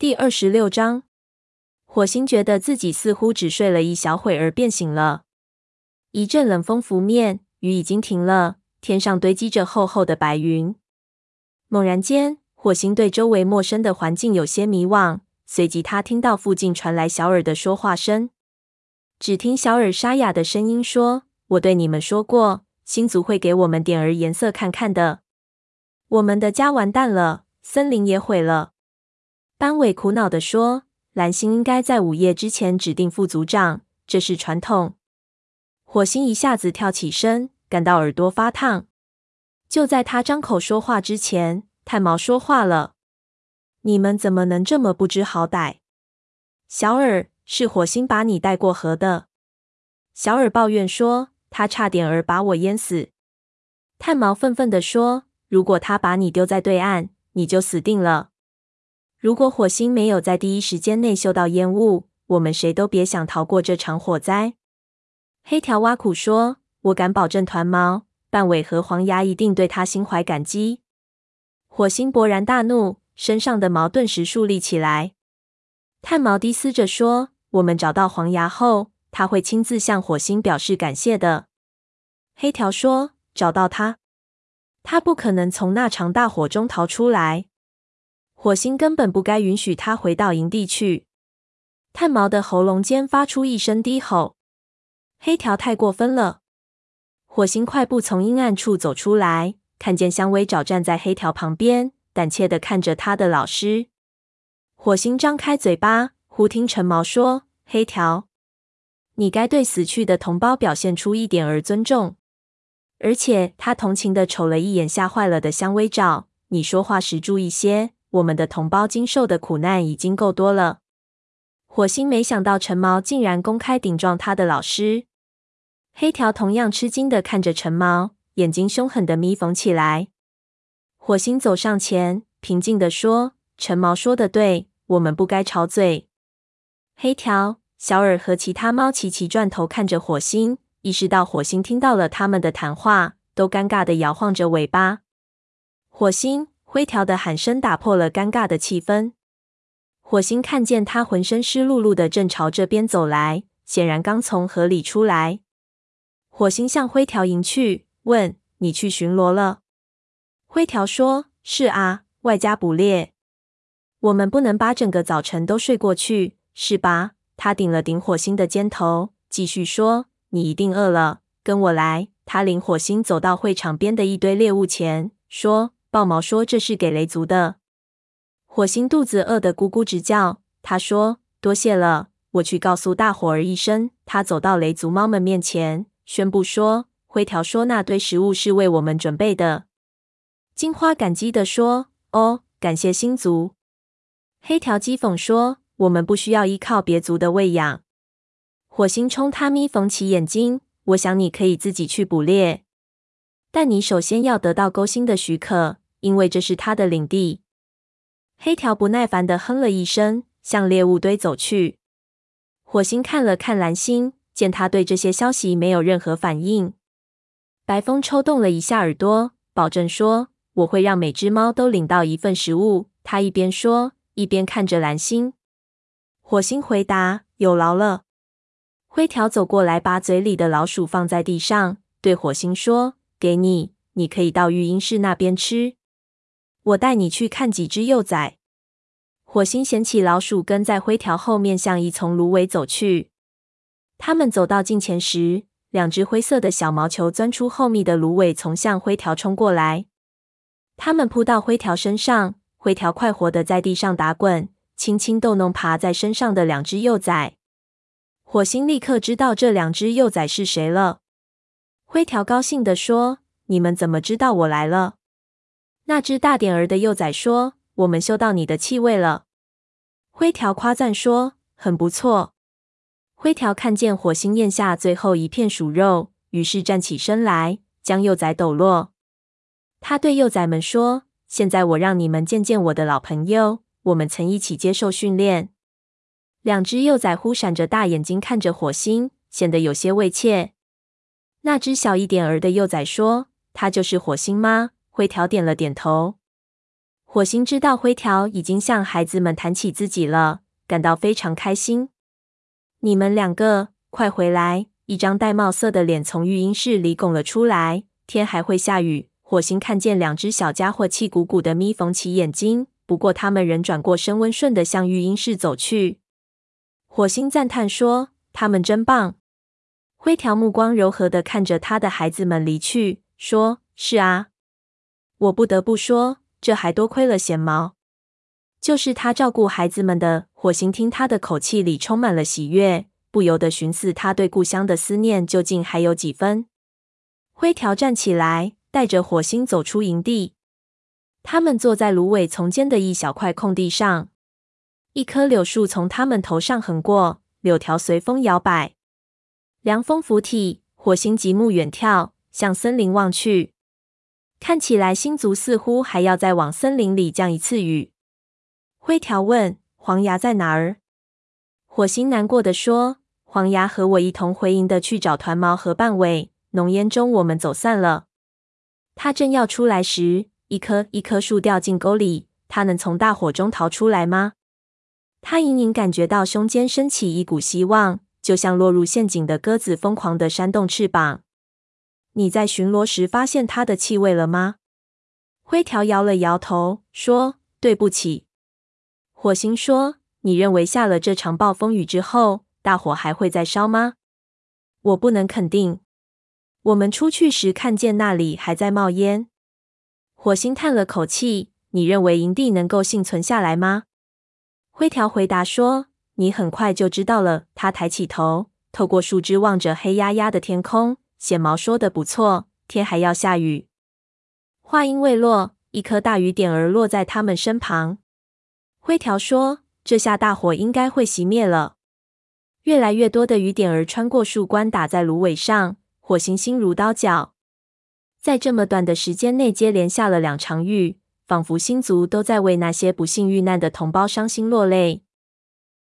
第二十六章，火星觉得自己似乎只睡了一小会儿便醒了。一阵冷风拂面，雨已经停了，天上堆积着厚厚的白云。猛然间，火星对周围陌生的环境有些迷惘，随即他听到附近传来小耳的说话声。只听小耳沙哑的声音说：“我对你们说过，星族会给我们点儿颜色看看的。我们的家完蛋了，森林也毁了。”班委苦恼地说：“蓝星应该在午夜之前指定副组长，这是传统。”火星一下子跳起身，感到耳朵发烫。就在他张口说话之前，炭毛说话了：“你们怎么能这么不知好歹？”小耳，是火星把你带过河的。小耳抱怨说：“他差点儿把我淹死。”炭毛愤愤地说：“如果他把你丢在对岸，你就死定了。”如果火星没有在第一时间内嗅到烟雾，我们谁都别想逃过这场火灾。黑条挖苦说：“我敢保证，团毛、半尾和黄牙一定对他心怀感激。”火星勃然大怒，身上的毛顿时竖立起来。炭毛低嘶着说：“我们找到黄牙后，他会亲自向火星表示感谢的。”黑条说：“找到他？他不可能从那场大火中逃出来。”火星根本不该允许他回到营地去。炭毛的喉咙间发出一声低吼。黑条太过分了。火星快步从阴暗处走出来，看见香薇爪站在黑条旁边，胆怯地看着他的老师。火星张开嘴巴，忽听陈毛说：“黑条，你该对死去的同胞表现出一点儿尊重。”而且他同情地瞅了一眼吓坏了的香薇爪。你说话时注意些。我们的同胞经受的苦难已经够多了。火星没想到陈毛竟然公开顶撞他的老师。黑条同样吃惊的看着陈毛，眼睛凶狠的眯缝起来。火星走上前，平静的说：“陈毛说的对，我们不该吵嘴。”黑条、小耳和其他猫齐齐转头看着火星，意识到火星听到了他们的谈话，都尴尬的摇晃着尾巴。火星。灰条的喊声打破了尴尬的气氛。火星看见他浑身湿漉漉的，正朝这边走来，显然刚从河里出来。火星向灰条迎去，问：“你去巡逻了？”灰条说：“是啊，外加捕猎。我们不能把整个早晨都睡过去，是吧？”他顶了顶火星的肩头，继续说：“你一定饿了，跟我来。”他领火星走到会场边的一堆猎物前，说。豹毛说：“这是给雷族的。”火星肚子饿得咕咕直叫。他说：“多谢了，我去告诉大伙儿一声。”他走到雷族猫们面前，宣布说：“灰条说那堆食物是为我们准备的。”金花感激地说：“哦，感谢星族。”黑条讥讽说：“我们不需要依靠别族的喂养。”火星冲他眯缝起眼睛：“我想你可以自己去捕猎。”但你首先要得到勾星的许可，因为这是他的领地。黑条不耐烦地哼了一声，向猎物堆走去。火星看了看蓝星，见他对这些消息没有任何反应。白风抽动了一下耳朵，保证说：“我会让每只猫都领到一份食物。”他一边说，一边看着蓝星。火星回答：“有劳了。”灰条走过来，把嘴里的老鼠放在地上，对火星说。给你，你可以到育婴室那边吃。我带你去看几只幼崽。火星捡起老鼠，跟在灰条后面向一丛芦苇走去。他们走到近前时，两只灰色的小毛球钻出厚密的芦苇，从向灰条冲过来。他们扑到灰条身上，灰条快活的在地上打滚，轻轻逗弄爬在身上的两只幼崽。火星立刻知道这两只幼崽是谁了。灰条高兴地说：“你们怎么知道我来了？”那只大点儿的幼崽说：“我们嗅到你的气味了。”灰条夸赞说：“很不错。”灰条看见火星咽下最后一片鼠肉，于是站起身来，将幼崽抖落。他对幼崽们说：“现在我让你们见见我的老朋友，我们曾一起接受训练。”两只幼崽忽闪着大眼睛看着火星，显得有些畏怯。那只小一点儿的幼崽说：“它就是火星吗？”灰条点了点头。火星知道灰条已经向孩子们谈起自己了，感到非常开心。你们两个，快回来！一张玳瑁色的脸从育婴室里拱了出来。天还会下雨。火星看见两只小家伙气鼓鼓的眯缝起眼睛，不过他们仍转过身，温顺地向育婴室走去。火星赞叹说：“他们真棒。”灰条目光柔和的看着他的孩子们离去，说：“是啊，我不得不说，这还多亏了衔毛，就是他照顾孩子们的。”火星听他的口气里充满了喜悦，不由得寻思他对故乡的思念究竟还有几分。灰条站起来，带着火星走出营地。他们坐在芦苇丛间的一小块空地上，一棵柳树从他们头上横过，柳条随风摇摆。凉风拂体，火星极目远眺，向森林望去，看起来星族似乎还要再往森林里降一次雨。灰条问：“黄牙在哪儿？”火星难过地说：“黄牙和我一同回营的去找团毛和半尾。”浓烟中，我们走散了。他正要出来时，一棵一棵树掉进沟里。他能从大火中逃出来吗？他隐隐感觉到胸间升起一股希望，就像落入陷阱的鸽子疯狂的扇动翅膀。你在巡逻时发现它的气味了吗？灰条摇了摇头，说：“对不起。”火星说：“你认为下了这场暴风雨之后，大火还会再烧吗？”我不能肯定。我们出去时看见那里还在冒烟。火星叹了口气：“你认为营地能够幸存下来吗？”灰条回答说：“你很快就知道了。”他抬起头，透过树枝望着黑压压的天空。显毛说的不错，天还要下雨。话音未落，一颗大雨点儿落在他们身旁。灰条说：“这下大火应该会熄灭了。”越来越多的雨点儿穿过树冠，打在芦苇上。火星心如刀绞，在这么短的时间内接连下了两场雨，仿佛星族都在为那些不幸遇难的同胞伤心落泪。